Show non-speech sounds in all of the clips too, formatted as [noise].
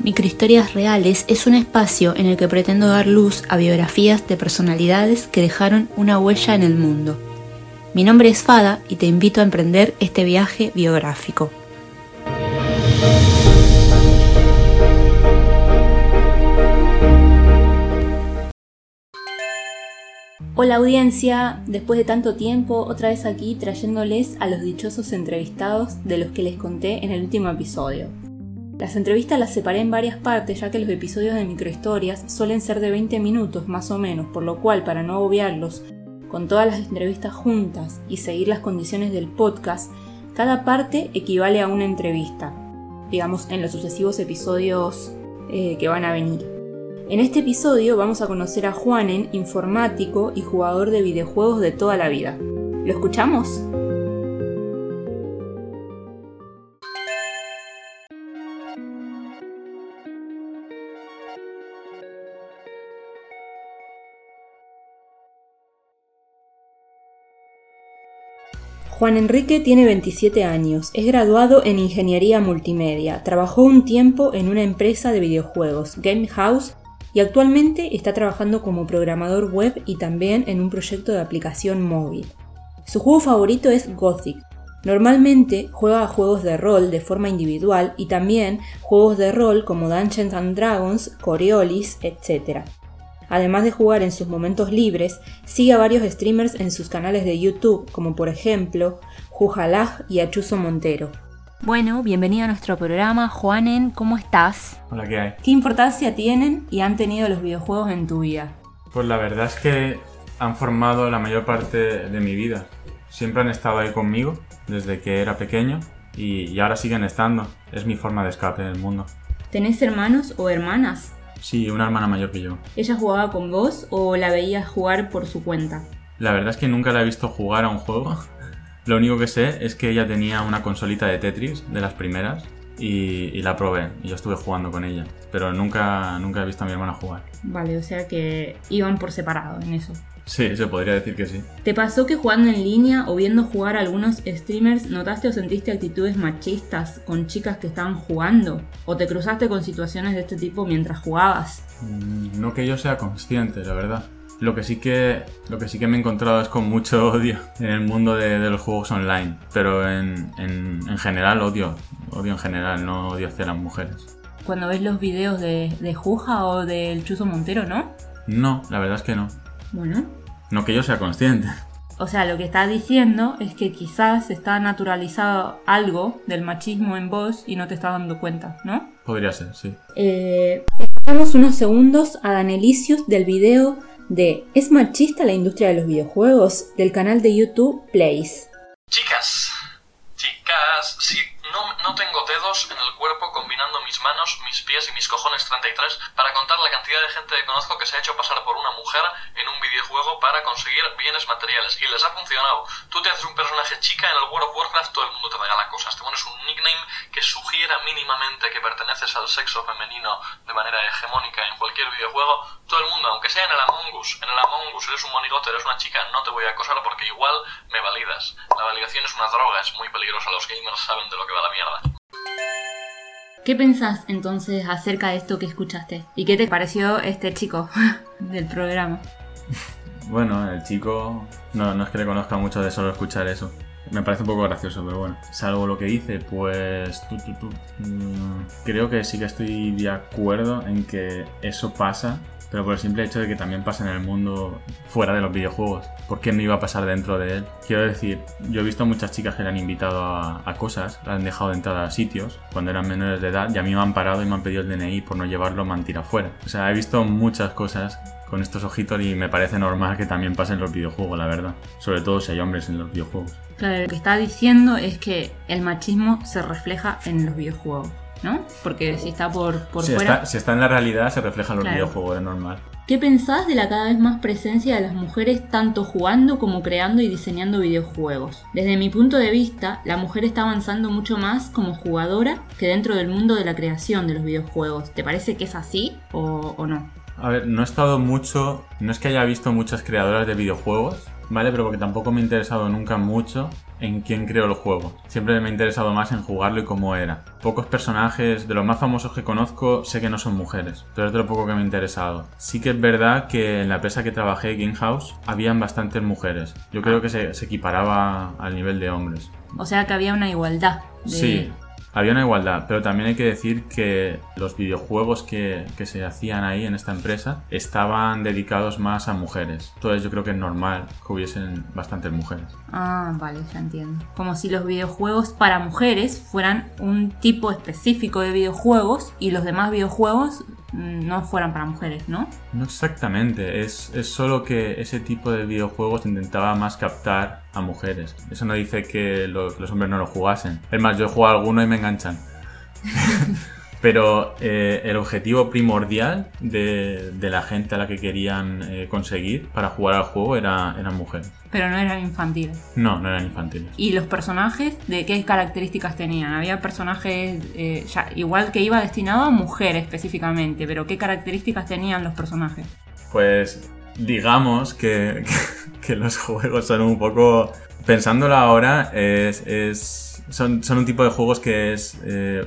Microhistorias Reales es un espacio en el que pretendo dar luz a biografías de personalidades que dejaron una huella en el mundo. Mi nombre es Fada y te invito a emprender este viaje biográfico. Hola audiencia, después de tanto tiempo, otra vez aquí trayéndoles a los dichosos entrevistados de los que les conté en el último episodio. Las entrevistas las separé en varias partes ya que los episodios de microhistorias suelen ser de 20 minutos más o menos, por lo cual para no obviarlos con todas las entrevistas juntas y seguir las condiciones del podcast, cada parte equivale a una entrevista, digamos en los sucesivos episodios eh, que van a venir. En este episodio vamos a conocer a Juanen, informático y jugador de videojuegos de toda la vida. ¿Lo escuchamos? Juan Enrique tiene 27 años, es graduado en Ingeniería Multimedia, trabajó un tiempo en una empresa de videojuegos, Game House, y actualmente está trabajando como programador web y también en un proyecto de aplicación móvil. Su juego favorito es Gothic. Normalmente juega a juegos de rol de forma individual y también juegos de rol como Dungeons and Dragons, Coriolis, etc. Además de jugar en sus momentos libres, sigue a varios streamers en sus canales de YouTube, como por ejemplo Jujalaj y Achuso Montero. Bueno, bienvenido a nuestro programa. Juanen, ¿cómo estás? Hola, ¿qué hay? ¿Qué importancia tienen y han tenido los videojuegos en tu vida? Pues la verdad es que han formado la mayor parte de mi vida. Siempre han estado ahí conmigo desde que era pequeño y, y ahora siguen estando. Es mi forma de escape del mundo. ¿Tenés hermanos o hermanas? Sí, una hermana mayor que yo. ¿Ella jugaba con vos o la veías jugar por su cuenta? La verdad es que nunca la he visto jugar a un juego. [laughs] Lo único que sé es que ella tenía una consolita de Tetris, de las primeras, y, y la probé. Y yo estuve jugando con ella. Pero nunca, nunca he visto a mi hermana jugar. Vale, o sea que iban por separado en eso. Sí, se podría decir que sí. ¿Te pasó que jugando en línea o viendo jugar a algunos streamers notaste o sentiste actitudes machistas con chicas que estaban jugando? ¿O te cruzaste con situaciones de este tipo mientras jugabas? Mm, No que yo sea consciente, la verdad. Lo que sí que, lo que, sí que me he encontrado es con mucho [laughs] odio en el mundo de, de los juegos online. Pero en, en, en general odio. Odio en general, no odio hacia las mujeres. Cuando ves los videos de, de Juja o del Chuzo Montero, ¿no? No, la verdad es que no. Bueno, No que yo sea consciente. O sea, lo que está diciendo es que quizás está naturalizado algo del machismo en vos y no te estás dando cuenta, ¿no? Podría ser, sí. Eh, escuchamos unos segundos a Danelicius del video de ¿Es machista la industria de los videojuegos? del canal de YouTube Plays. Chicas, chicas, sí, no, no tengo dedos en el cuerpo combinando mis manos, mis pies y mis cojones 33 para contar la cantidad de gente que conozco que se ha hecho pasar por una mujer en un videojuego para conseguir bienes materiales y les ha funcionado. Tú te haces un personaje chica en el World of Warcraft, todo el mundo te regala cosas, te pones un nickname que sugiera mínimamente que perteneces al sexo femenino de manera hegemónica en cualquier videojuego, todo el mundo, aunque sea en el Among Us, en el Among Us eres un monigote, eres una chica, no te voy a acosar porque igual me validas. La validación es una droga, es muy peligrosa, los gamers saben de lo que va la mierda. ¿Qué pensás entonces acerca de esto que escuchaste? ¿Y qué te pareció este chico [laughs] del programa? Bueno, el chico no, no es que le conozca mucho de solo escuchar eso. Me parece un poco gracioso, pero bueno. Salvo lo que dice, pues... tú, tú, tú, mm, creo que sí que estoy de acuerdo en que eso pasa, pero por el simple hecho de que también pasa en el mundo fuera de los videojuegos. ¿Por qué no iba a pasar dentro de él? Quiero decir, yo he visto muchas chicas que le han invitado a, cosas, le han dejado de entrar a sitios cuando eran menores de edad y a mí me han parado y me han pedido el DNI por no llevarlo, me han fuera. O sea, he visto muchas cosas con estos ojitos y me parece normal que también pase en los videojuegos, la verdad. Sobre todo si hay hombres en los videojuegos. Claro, lo que está diciendo es que el machismo se refleja en los videojuegos, ¿no? Porque si está por, por si, fuera... está, si está en la realidad, se refleja en los Claro. videojuegos, es normal. ¿Qué pensás de la cada vez más presencia de las mujeres tanto jugando como creando y diseñando videojuegos? Desde mi punto de vista, la mujer está avanzando mucho más como jugadora que dentro del mundo de la creación de los videojuegos. ¿Te parece que es así o, o no? A ver, no he estado mucho. No es que haya visto muchas creadoras de videojuegos, ¿vale? Pero porque tampoco me he interesado nunca mucho en quién creo el juego. Siempre me ha interesado más en jugarlo y cómo era. Pocos personajes, de los más famosos que conozco, sé que no son mujeres, pero es de lo poco que me ha interesado. Sí que es verdad que en la empresa que trabajé, Game House, habían bastantes mujeres. Yo creo que se, se equiparaba al nivel de hombres. O sea que había una igualdad. de- Sí, había una igualdad, pero también hay que decir que los videojuegos que, que se hacían ahí en esta empresa estaban dedicados más a mujeres. Entonces yo creo que es normal que hubiesen bastantes mujeres. Ah, vale, ya entiendo. Como si los videojuegos para mujeres fueran un tipo específico de videojuegos y los demás videojuegos no fueran para mujeres, ¿no? No exactamente, es, es solo que ese tipo de videojuegos intentaba más captar a mujeres. Eso no dice que lo- los hombres no lo jugasen. Es más, yo he jugado alguno y me enganchan. [laughs] Pero eh, el objetivo primordial de, de la gente a la que querían eh, conseguir para jugar al juego era, eran mujeres. Pero no eran infantiles. No, no eran infantiles. ¿Y los personajes de qué características tenían? Había personajes, eh, ya, igual que iba destinado a mujeres específicamente, pero ¿qué características tenían los personajes? Pues digamos que, [laughs] que los juegos son un poco... Pensándolo ahora, es, es- son, son un tipo de juegos que es... eh,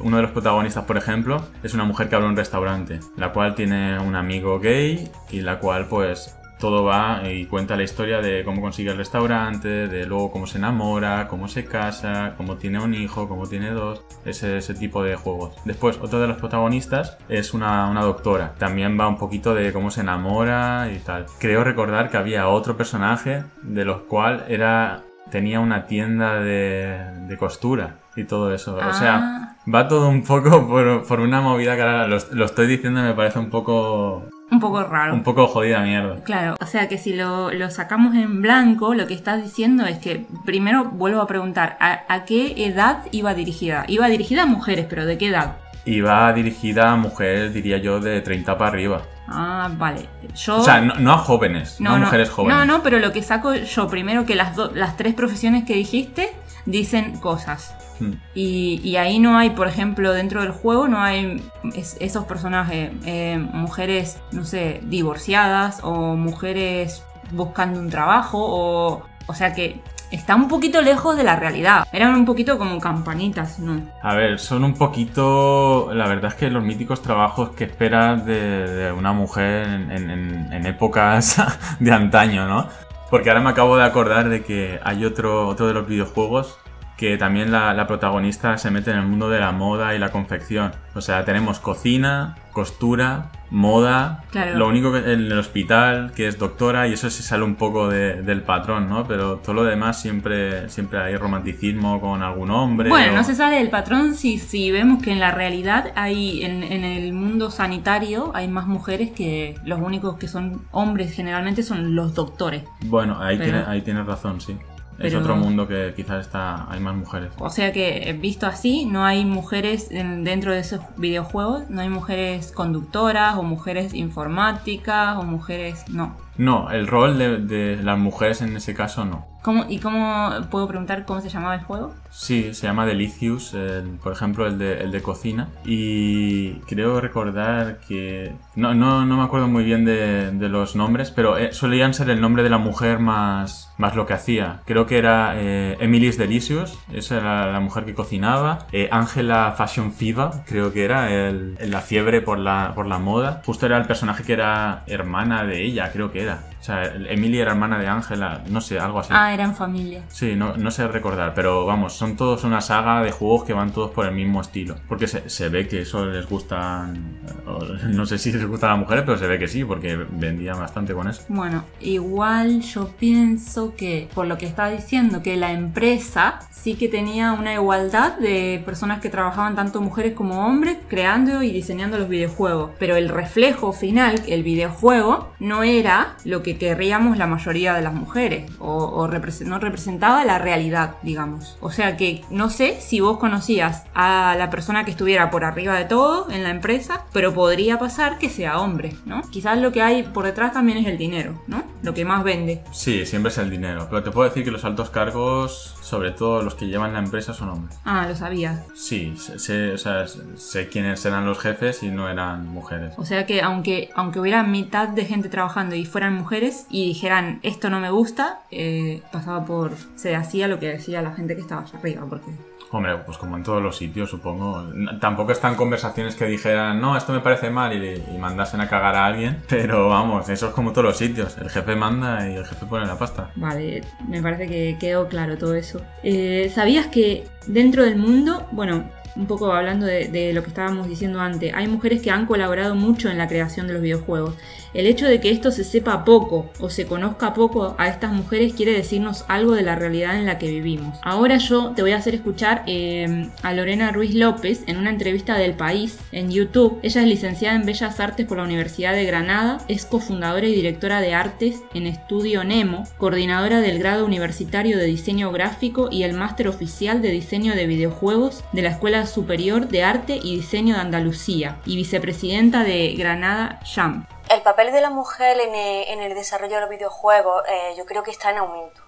uno de los protagonistas, por ejemplo, es una mujer que abre un restaurante, la cual tiene un amigo gay y la cual pues todo va y cuenta la historia de cómo consigue el restaurante, de luego cómo se enamora, cómo se casa, cómo tiene un hijo, cómo tiene dos, ese, ese tipo de juegos. Después, otro de los protagonistas es una, una doctora. También va un poquito de cómo se enamora y tal. Creo recordar que había otro personaje de los cual era tenía una tienda de, de costura y todo eso. O sea, Ah. va todo un poco por, por una movida que ahora lo, lo estoy diciendo y me parece un poco Un poco raro. un poco jodida mierda. Claro, o sea que si lo, lo sacamos en blanco, lo que estás diciendo es que, primero vuelvo a preguntar, ¿a, a qué edad iba dirigida? Iba dirigida a mujeres, pero ¿de qué edad? Y va dirigida a mujeres, diría yo, de 30 para arriba. Ah, vale. Yo... O sea, no, no a jóvenes, no, a mujeres jóvenes. No, no, pero lo que saco yo primero que las, do- las tres profesiones que dijiste dicen cosas. Mm. Y, y ahí no hay, por ejemplo, dentro del juego no hay es- esos personajes, eh, mujeres, no sé, divorciadas o mujeres buscando un trabajo o... O sea que está un poquito lejos de la realidad. Eran un poquito como campanitas, ¿no? A ver, son un poquito. La verdad es que los míticos trabajos que esperas de, una mujer en- en épocas [laughs] de antaño, ¿no? Porque ahora me acabo de acordar de que hay otro, otro de los videojuegos que también la, la protagonista se mete en el mundo de la moda y la confección. O sea, tenemos cocina, costura, moda. Claro. Lo único que en el hospital, que es doctora, y eso se sale un poco de- del patrón, ¿no? Pero todo lo demás siempre, siempre hay romanticismo con algún hombre. Bueno, o- no se sale del patrón si, si vemos que en la realidad hay, en, en el mundo sanitario, hay más mujeres que los únicos que son hombres generalmente son los doctores. Bueno, ahí, Pero- tiene- ahí tienes razón, sí. Es otro mundo que quizás está hay más mujeres. O sea que, eh, visto así, no hay mujeres en- dentro de esos videojuegos, no hay mujeres conductoras o mujeres informáticas o mujeres... No. No, el rol de, de las mujeres en ese caso no. ¿Cómo, ¿Y cómo puedo preguntar cómo se llamaba el juego? Sí, se llama Delicious, el- por ejemplo, el de, el de cocina. Y creo recordar que... No, no, no me acuerdo muy bien de, de los nombres, pero eh, solían ser el nombre de la mujer más, más lo que hacía. Creo que era eh, Emily's Delicious, esa era la mujer que cocinaba. Eh, Angela Fashion Fever, creo que era el, la fiebre por la, por la moda. Justo era el personaje que era hermana de ella, creo que era. O sea, Emily era hermana de Angela, no sé, algo así. Ah, eran familia. Sí, no, no sé recordar, pero vamos, son todos una saga de juegos que van todos por el mismo estilo. Porque se, se ve que eso les gustan. o [laughs] No sé si les gustan a las mujeres, pero se ve que sí, porque vendían bastante con eso. Bueno, igual yo pienso que, por lo que está diciendo, que la empresa sí que tenía una igualdad de personas que trabajaban tanto mujeres como hombres creando y diseñando los videojuegos. Pero el reflejo final, el videojuego, no era lo que querríamos la mayoría de las mujeres. O, no representaba la realidad, digamos. O sea que no sé si vos conocías a la persona que estuviera por arriba de todo en la empresa, pero podría pasar que sea hombre, ¿no? Quizás lo que hay por detrás también es el dinero, ¿no? Lo que más vende. Sí, siempre es el dinero. Pero te puedo decir que los altos cargos, sobre todo los que llevan la empresa, son hombres. Ah, lo sabía. Sí, sé, sé- o sea, sé quiénes eran los jefes y no eran mujeres. O sea que aunque, aunque hubiera mitad de gente trabajando y fueran mujeres, mujeres y dijeran esto no me gusta, eh, pasaba por. se hacía lo que decía la gente que estaba allá arriba, porque. Hombre, pues como en todos los sitios, supongo. Tampoco están conversaciones que dijeran, no, esto me parece mal y, y mandasen a cagar a alguien. [laughs] Pero vamos, eso es como todos los sitios. El jefe manda y el jefe pone la pasta. Vale, me parece que quedó claro todo eso. Eh, ¿Sabías que dentro del mundo, bueno, un poco hablando de, lo que estábamos diciendo antes, hay mujeres que han colaborado mucho en la creación de los videojuegos? El hecho de que esto se sepa poco o se conozca poco a estas mujeres quiere decirnos algo de la realidad en la que vivimos. Ahora yo te voy a hacer escuchar eh, a Lorena Ruiz López en una entrevista del País en YouTube. Ella es licenciada en Bellas Artes por la Universidad de Granada, es cofundadora y directora de artes en Estudio Nemo, coordinadora del grado universitario de diseño gráfico y el máster oficial de diseño de videojuegos de la Escuela Superior de Arte y Diseño de Andalucía y vicepresidenta de Granada Jam. El papel de la mujer en el, desarrollo de los videojuegos eh, yo creo que está en aumento.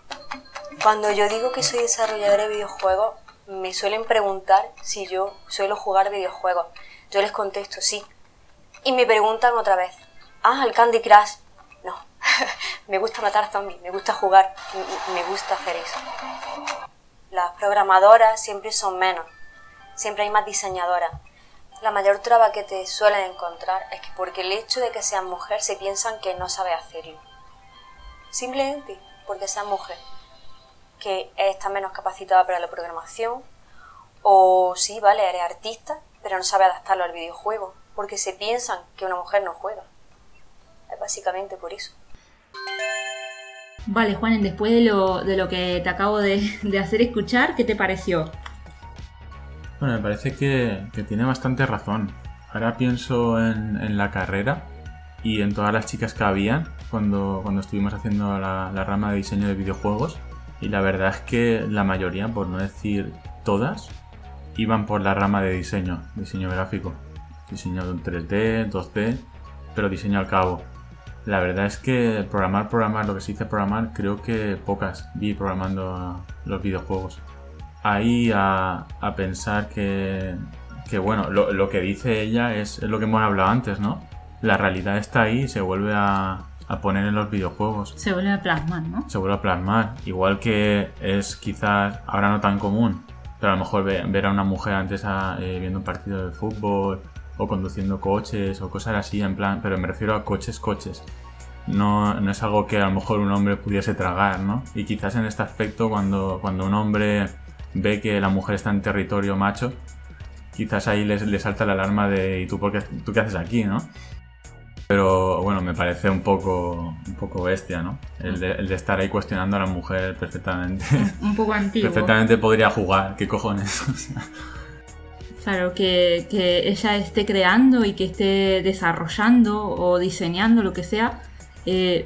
Cuando yo digo que soy desarrolladora de videojuegos, me suelen preguntar si yo suelo jugar videojuegos. Yo les contesto sí. Y me preguntan otra vez, ah, el Candy Crush. No, [laughs] me gusta matar zombies, me gusta jugar, me gusta hacer eso. Las programadoras siempre son menos, siempre hay más diseñadoras. La mayor traba que te suelen encontrar es que porque el hecho de que seas mujer se piensan que no sabes hacerlo. Simplemente porque seas mujer, que está menos capacitada para la programación, o sí, vale, eres artista, pero no sabes adaptarlo al videojuego, porque se piensan que una mujer no juega. Es básicamente por eso. Vale, Juanen, después de lo, de lo que te acabo de, de hacer escuchar, ¿qué te pareció? Bueno, me parece que, que tiene bastante razón. Ahora pienso en, en la carrera y en todas las chicas que habían cuando, cuando estuvimos haciendo la, la rama de diseño de videojuegos. Y la verdad es que la mayoría, por no decir todas, iban por la rama de diseño, diseño gráfico. Diseño de un 3D, 2D, pero diseño al cabo. La verdad es que programar, programar, lo que se dice programar, creo que pocas vi programando los videojuegos ahí a, a pensar que, que bueno, lo, lo que dice ella es, es lo que hemos hablado antes, ¿no? La realidad está ahí y se vuelve a, a poner en los videojuegos, Se vuelve a plasmar, ¿no? se vuelve a plasmar. Igual que es quizás ahora no tan común, pero a lo mejor ve- ver a una mujer antes a- eh, viendo un partido de fútbol o conduciendo coches o cosas así, en plan, pero me refiero a coches, coches. No, no es algo que a lo mejor un hombre pudiese tragar, ¿no? Y quizás en este aspecto, cuando, cuando un hombre ve que la mujer está en territorio macho, quizás ahí le, salta la alarma de ¿y tú, por qué, tú qué haces aquí, no? Pero bueno, me parece un poco, un poco bestia, ¿no? El de, el de estar ahí cuestionando a la mujer perfectamente. Un poco [laughs] antiguo. perfectamente podría jugar, ¿qué cojones? [laughs] Claro, que, que ella esté creando y que esté desarrollando o diseñando lo que sea. eh,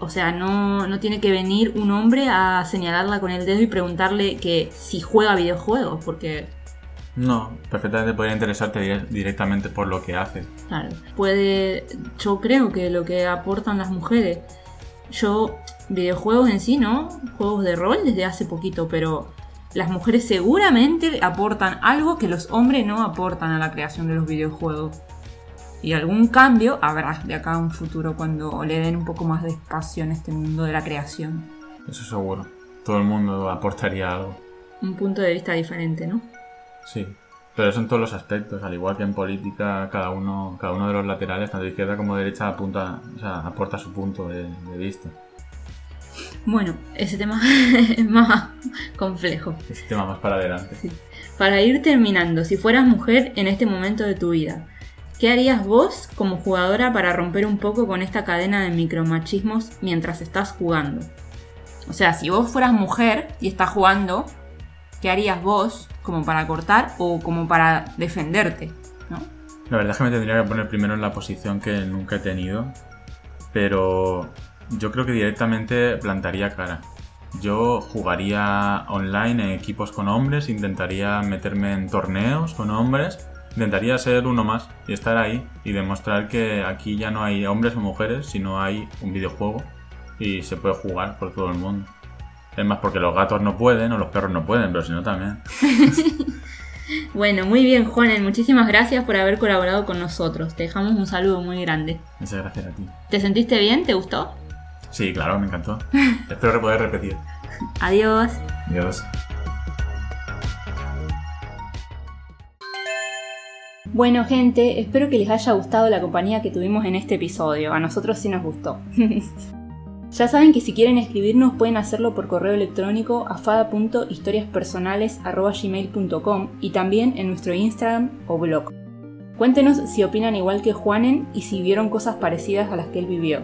o sea, no, no tiene que venir un hombre a señalarla con el dedo y preguntarle que si juega videojuegos, porque, no, perfectamente podría interesarte dire- directamente por lo que hace. claro, puede. Yo creo que lo que aportan las mujeres. Yo, videojuegos en sí, ¿no? Juegos de rol desde hace poquito, pero las mujeres seguramente aportan algo que los hombres no aportan a la creación de los videojuegos. Y algún cambio habrá de acá a un futuro cuando le den un poco más de espacio en este mundo de la creación. Eso seguro. Todo el mundo aportaría algo. Un punto de vista diferente, ¿no? Sí. Pero eso en todos los aspectos, al igual que en política, cada uno, cada uno de los laterales, tanto de izquierda como de derecha, apunta, o sea, aporta su punto de, de vista. Bueno, ese tema [laughs] es más complejo. Ese tema más para adelante. Para ir terminando, si fueras mujer en este momento de tu vida, ¿qué harías vos como jugadora para romper un poco con esta cadena de micromachismos mientras estás jugando? O sea, si vos fueras mujer y estás jugando, ¿qué harías vos como para cortar o como para defenderte? ¿no? La verdad es que me tendría que poner primero en la posición que nunca he tenido, pero yo creo que directamente plantaría cara. Yo jugaría online en equipos con hombres, intentaría meterme en torneos con hombres, intentaría ser uno más y estar ahí y demostrar que aquí ya no hay hombres o mujeres, sino hay un videojuego y se puede jugar por todo el mundo. Es más, porque los gatos no pueden o los perros no pueden, pero si no también. [laughs] Bueno, muy bien, Juanen, muchísimas gracias por haber colaborado con nosotros. Te dejamos un saludo muy grande. Muchas gracias a ti. ¿Te sentiste bien? ¿Te gustó? Sí, claro, me encantó. [laughs] Espero poder repetir. Adiós. Adiós. Bueno, gente, espero que les haya gustado la compañía que tuvimos en este episodio. A nosotros sí nos gustó. [laughs] ya saben que si quieren escribirnos pueden hacerlo por correo electrónico a fada.historiaspersonales.gmail.com y también en nuestro Instagram o blog. Cuéntenos si opinan igual que Juanen y si vieron cosas parecidas a las que él vivió.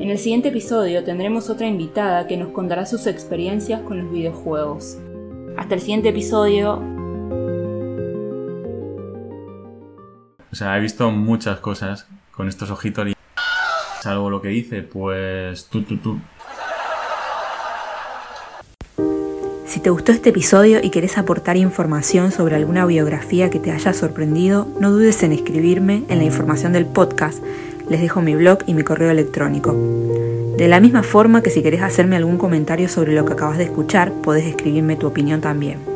En el siguiente episodio tendremos otra invitada que nos contará sus experiencias con los videojuegos. Hasta el siguiente episodio. O sea, he visto muchas cosas con estos ojitos y... Salvo lo que dice, pues... Tú, tú, tú. Si te gustó este episodio y querés aportar información sobre alguna biografía que te haya sorprendido, no dudes en escribirme en la información del podcast. Les dejo mi blog y mi correo electrónico. De la misma forma que si querés hacerme algún comentario sobre lo que acabas de escuchar, podés escribirme tu opinión también.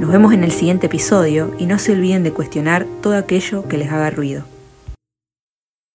Nos vemos en el siguiente episodio y no se olviden de cuestionar todo aquello que les haga ruido.